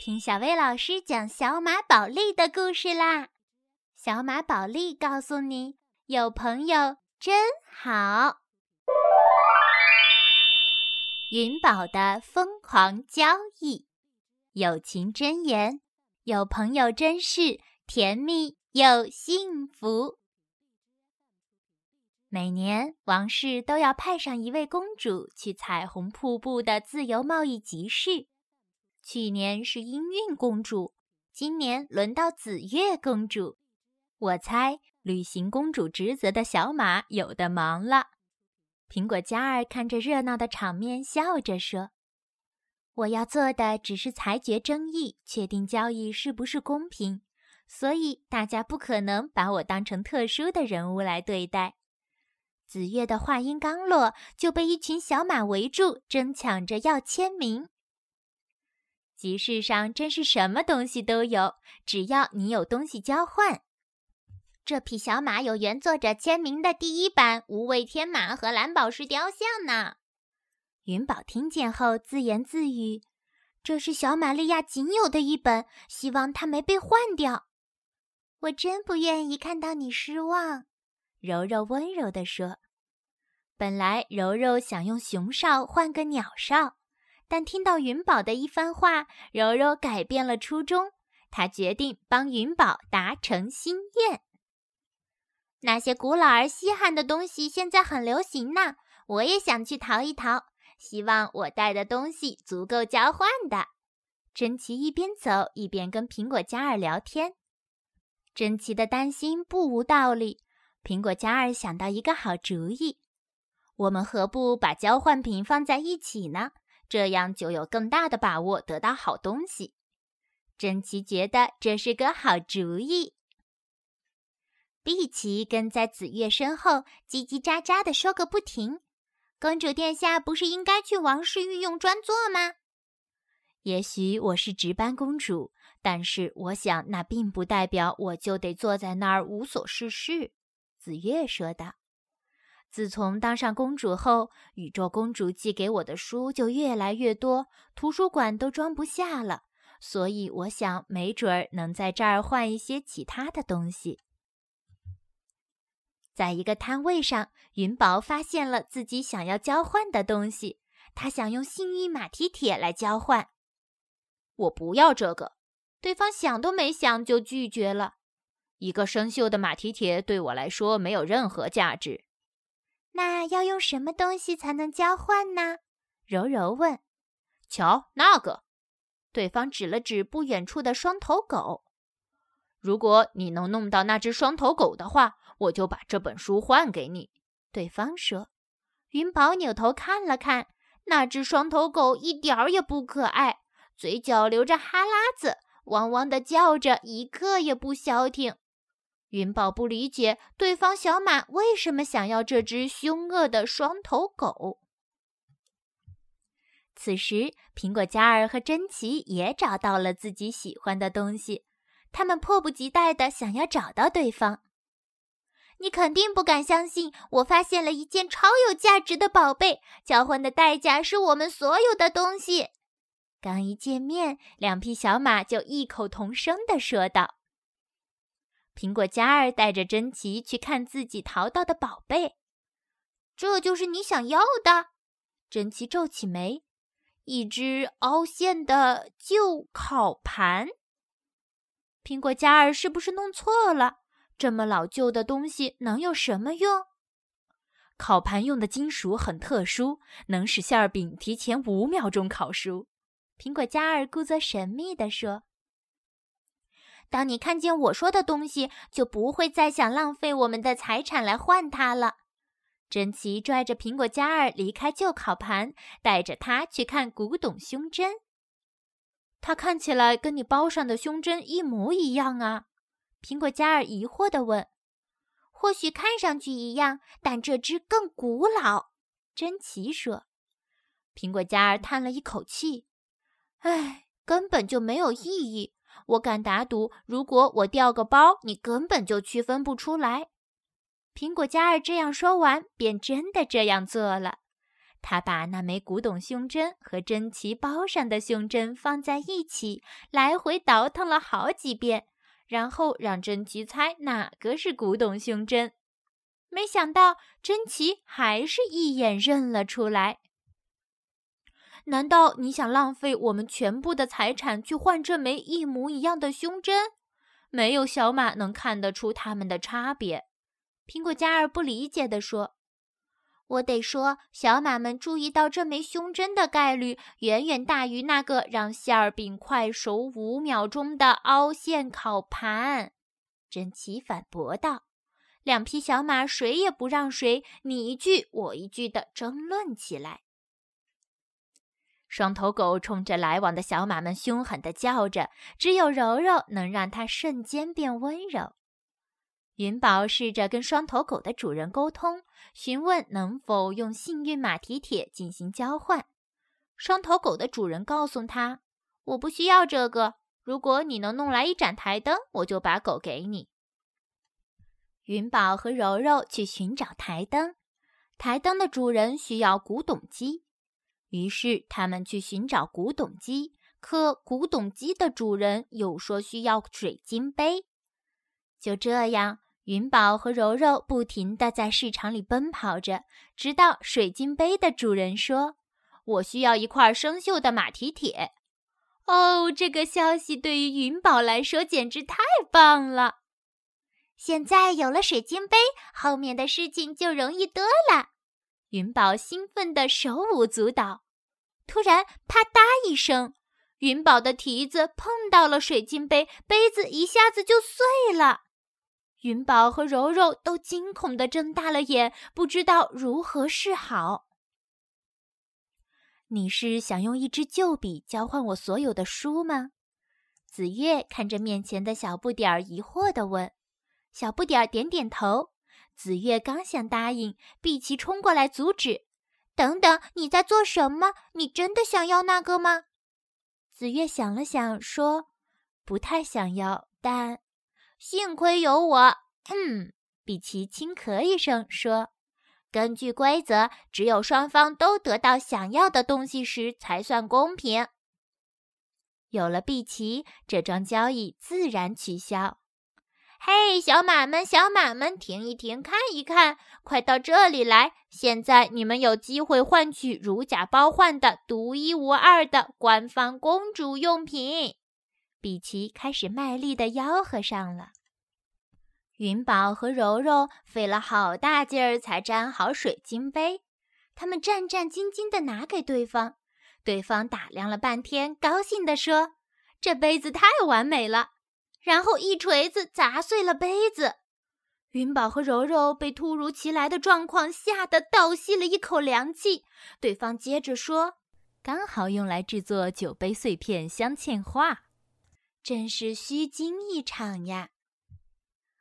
听小薇老师讲小马宝莉的故事啦！小马宝莉告诉你，有朋友真好。云宝的疯狂交易，友情箴言：有朋友真是甜蜜又幸福。每年王室都要派上一位公主去彩虹瀑布的自由贸易集市。去年是音韵公主，今年轮到紫月公主。我猜履行公主职责的小马有的忙了。苹果嘉儿看着热闹的场面，笑着说：“我要做的只是裁决争议，确定交易是不是公平，所以大家不可能把我当成特殊的人物来对待。”紫月的话音刚落，就被一群小马围住，争抢着要签名。集市上真是什么东西都有，只要你有东西交换。这匹小马有原作者签名的第一版无畏天马和蓝宝石雕像呢。云宝听见后自言自语：“这是小玛利亚仅有的一本，希望它没被换掉。”我真不愿意看到你失望，柔柔温柔地说。本来柔柔想用熊哨换个鸟哨，但听到云宝的一番话，柔柔改变了初衷，她决定帮云宝达成心愿。那些古老而稀罕的东西现在很流行呢，我也想去淘一淘。希望我带的东西足够交换的。珍奇一边走一边跟苹果嘉儿聊天。珍奇的担心不无道理。苹果嘉儿想到一个好主意：我们何不把交换品放在一起呢？这样就有更大的把握得到好东西。珍奇觉得这是个好主意。碧琪跟在紫月身后，叽叽喳喳地说个不停。公主殿下不是应该去王室御用专座吗？也许我是值班公主，但是我想那并不代表我就得坐在那儿无所事事。紫月说道。自从当上公主后，宇宙公主寄给我的书就越来越多，图书馆都装不下了。所以我想，没准儿能在这儿换一些其他的东西。在一个摊位上，云宝发现了自己想要交换的东西。他想用幸运马蹄铁来交换。我不要这个，对方想都没想就拒绝了。一个生锈的马蹄铁对我来说没有任何价值。那要用什么东西才能交换呢？柔柔问。瞧那个，对方指了指不远处的双头狗。如果你能弄到那只双头狗的话。我就把这本书换给你。”对方说。云宝扭头看了看，那只双头狗一点儿也不可爱，嘴角流着哈喇子，汪汪的叫着，一刻也不消停。云宝不理解对方小马为什么想要这只凶恶的双头狗。此时，苹果嘉儿和珍奇也找到了自己喜欢的东西，他们迫不及待地想要找到对方。你肯定不敢相信，我发现了一件超有价值的宝贝，交换的代价是我们所有的东西。刚一见面，两匹小马就异口同声地说道：“苹果嘉儿带着珍奇去看自己淘到的宝贝，这就是你想要的？”珍奇皱起眉：“一只凹陷的旧烤盘。”苹果嘉儿是不是弄错了？这么老旧的东西能有什么用？烤盘用的金属很特殊，能使馅饼提前五秒钟烤熟。苹果嘉儿故作神秘地说：“当你看见我说的东西，就不会再想浪费我们的财产来换它了。”珍奇拽着苹果嘉儿离开旧烤盘，带着他去看古董胸针。它看起来跟你包上的胸针一模一样啊！苹果嘉儿疑惑地问：“或许看上去一样，但这只更古老。”珍奇说。苹果嘉儿叹了一口气：“唉，根本就没有意义。我敢打赌，如果我掉个包，你根本就区分不出来。”苹果嘉儿这样说完，便真的这样做了。他把那枚古董胸针和珍奇包上的胸针放在一起，来回倒腾了好几遍，然后让珍奇猜哪个是古董胸针。没想到珍奇还是一眼认了出来。难道你想浪费我们全部的财产去换这枚一模一样的胸针？没有小马能看得出它们的差别。苹果嘉儿不理解地说。我得说，小马们注意到这枚胸针的概率远远大于那个让馅儿饼快熟五秒钟的凹陷烤盘。珍奇反驳道。两匹小马谁也不让谁，你一句我一句的争论起来。双头狗冲着来往的小马们凶狠地叫着，只有柔柔能让它瞬间变温柔。云宝试着跟双头狗的主人沟通，询问能否用幸运马蹄铁进行交换。双头狗的主人告诉他：“我不需要这个，如果你能弄来一盏台灯，我就把狗给你。”云宝和柔柔去寻找台灯，台灯的主人需要古董机，于是他们去寻找古董机，可古董机的主人又说需要水晶杯。就这样。云宝和柔柔不停地在市场里奔跑着，直到水晶杯的主人说：“我需要一块生锈的马蹄铁。”哦，这个消息对于云宝来说简直太棒了！现在有了水晶杯，后面的事情就容易多了。云宝兴奋得手舞足蹈。突然，啪嗒一声，云宝的蹄子碰到了水晶杯，杯子一下子就碎了。云宝和柔柔都惊恐地睁大了眼，不知道如何是好。你是想用一支旧笔交换我所有的书吗？紫月看着面前的小不点儿，疑惑的问。小不点儿点点头。紫月刚想答应，碧琪冲过来阻止：“等等，你在做什么？你真的想要那个吗？”紫月想了想，说：“不太想要，但……”幸亏有我，嗯，比奇轻咳一声说：“根据规则，只有双方都得到想要的东西时才算公平。有了碧奇，这桩交易自然取消。”嘿，小马们，小马们，停一停，看一看，快到这里来！现在你们有机会换取如假包换的独一无二的官方公主用品。比奇开始卖力地吆喝上了。云宝和柔柔费了好大劲儿才粘好水晶杯，他们战战兢兢地拿给对方。对方打量了半天，高兴地说：“这杯子太完美了。”然后一锤子砸碎了杯子。云宝和柔柔被突如其来的状况吓得倒吸了一口凉气。对方接着说：“刚好用来制作酒杯碎片镶嵌画。”真是虚惊一场呀！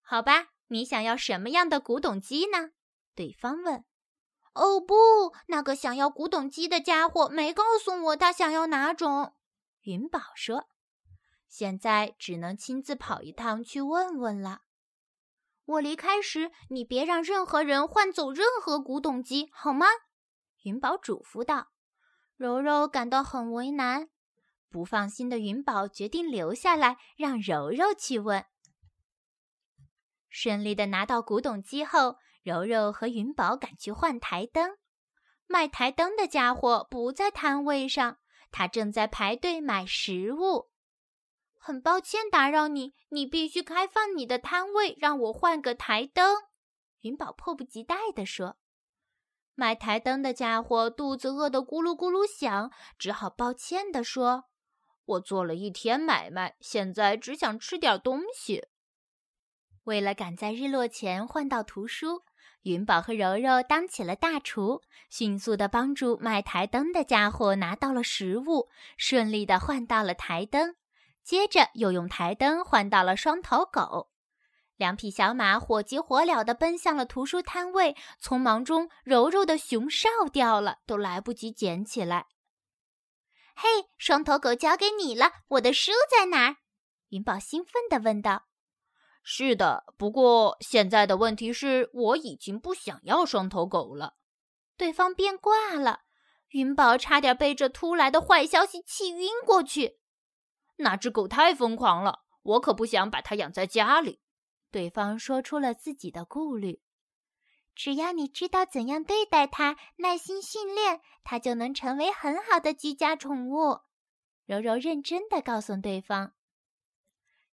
好吧，你想要什么样的古董机呢？对方问。哦不，那个想要古董机的家伙没告诉我他想要哪种。云宝说。现在只能亲自跑一趟去问问了。我离开时，你别让任何人换走任何古董机，好吗？云宝嘱咐道。柔柔感到很为难。不放心的云宝决定留下来，让柔柔去问。顺利的拿到古董机后，柔柔和云宝赶去换台灯。卖台灯的家伙不在摊位上，他正在排队买食物。很抱歉打扰你，你必须开放你的摊位，让我换个台灯。云宝迫不及待地说。卖台灯的家伙肚子饿得咕噜咕噜响，只好抱歉地说。我做了一天买卖，现在只想吃点东西。为了赶在日落前换到图书，云宝和柔柔当起了大厨，迅速地帮助卖台灯的家伙拿到了食物，顺利地换到了台灯。接着又用台灯换到了双头狗。两匹小马火急火燎地奔向了图书摊位，匆忙中，柔柔的熊哨掉了，都来不及捡起来。嘿，双头狗交给你了，我的书在哪儿？云宝兴奋地问道。是的，不过现在的问题是我已经不想要双头狗了。对方变卦了。云宝差点被这突来的坏消息气晕过去。那只狗太疯狂了，我可不想把它养在家里。对方说出了自己的顾虑。只要你知道怎样对待它，耐心训练，它就能成为很好的居家宠物。柔柔认真的告诉对方。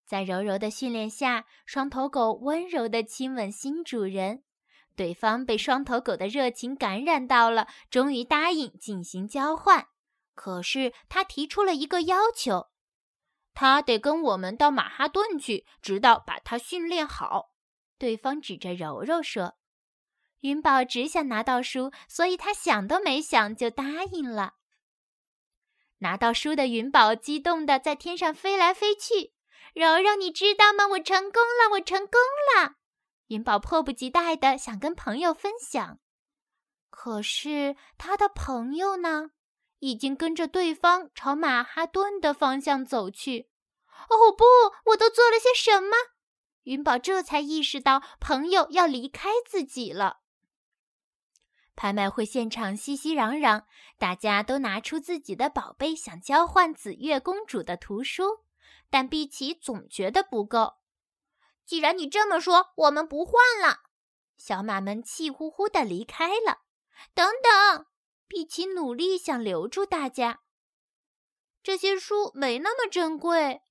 在柔柔的训练下，双头狗温柔的亲吻新主人。对方被双头狗的热情感染到了，终于答应进行交换。可是他提出了一个要求，他得跟我们到马哈顿去，直到把它训练好。对方指着柔柔说。云宝只想拿到书，所以他想都没想就答应了。拿到书的云宝激动地在天上飞来飞去。柔柔，你知道吗？我成功了！我成功了！云宝迫不及待地想跟朋友分享，可是他的朋友呢？已经跟着对方朝马哈顿的方向走去。哦不！我都做了些什么？云宝这才意识到朋友要离开自己了。拍卖会现场熙熙攘攘，大家都拿出自己的宝贝，想交换紫月公主的图书，但碧琪总觉得不够。既然你这么说，我们不换了。小马们气呼呼地离开了。等等，碧琪努力想留住大家。这些书没那么珍贵。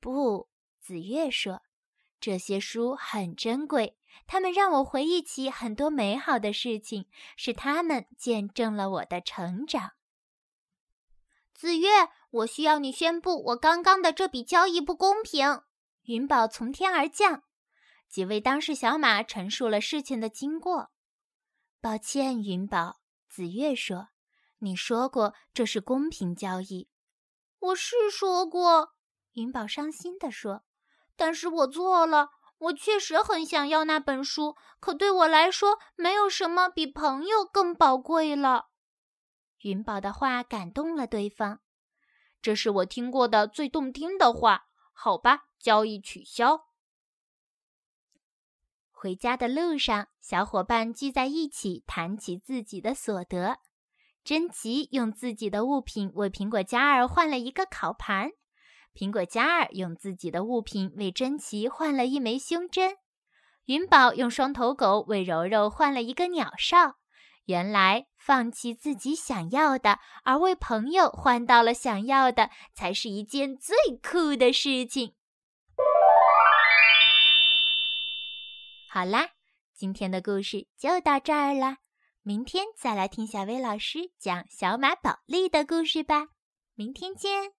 不，紫月说，这些书很珍贵。他们让我回忆起很多美好的事情，是他们见证了我的成长。紫月，我需要你宣布我刚刚的这笔交易不公平。云宝从天而降，几位当事小马陈述了事情的经过。抱歉，云宝，紫月说：“你说过这是公平交易。”我是说过，云宝伤心地说：“但是我错了。”我确实很想要那本书，可对我来说，没有什么比朋友更宝贵了。云宝的话感动了对方，这是我听过的最动听的话。好吧，交易取消。回家的路上，小伙伴聚在一起谈起自己的所得。珍奇用自己的物品为苹果嘉儿换了一个烤盘。苹果嘉儿用自己的物品为珍奇换了一枚胸针，云宝用双头狗为柔柔换了一个鸟哨。原来，放弃自己想要的，而为朋友换到了想要的，才是一件最酷的事情。好啦，今天的故事就到这儿啦。明天再来听小薇老师讲小马宝莉的故事吧。明天见。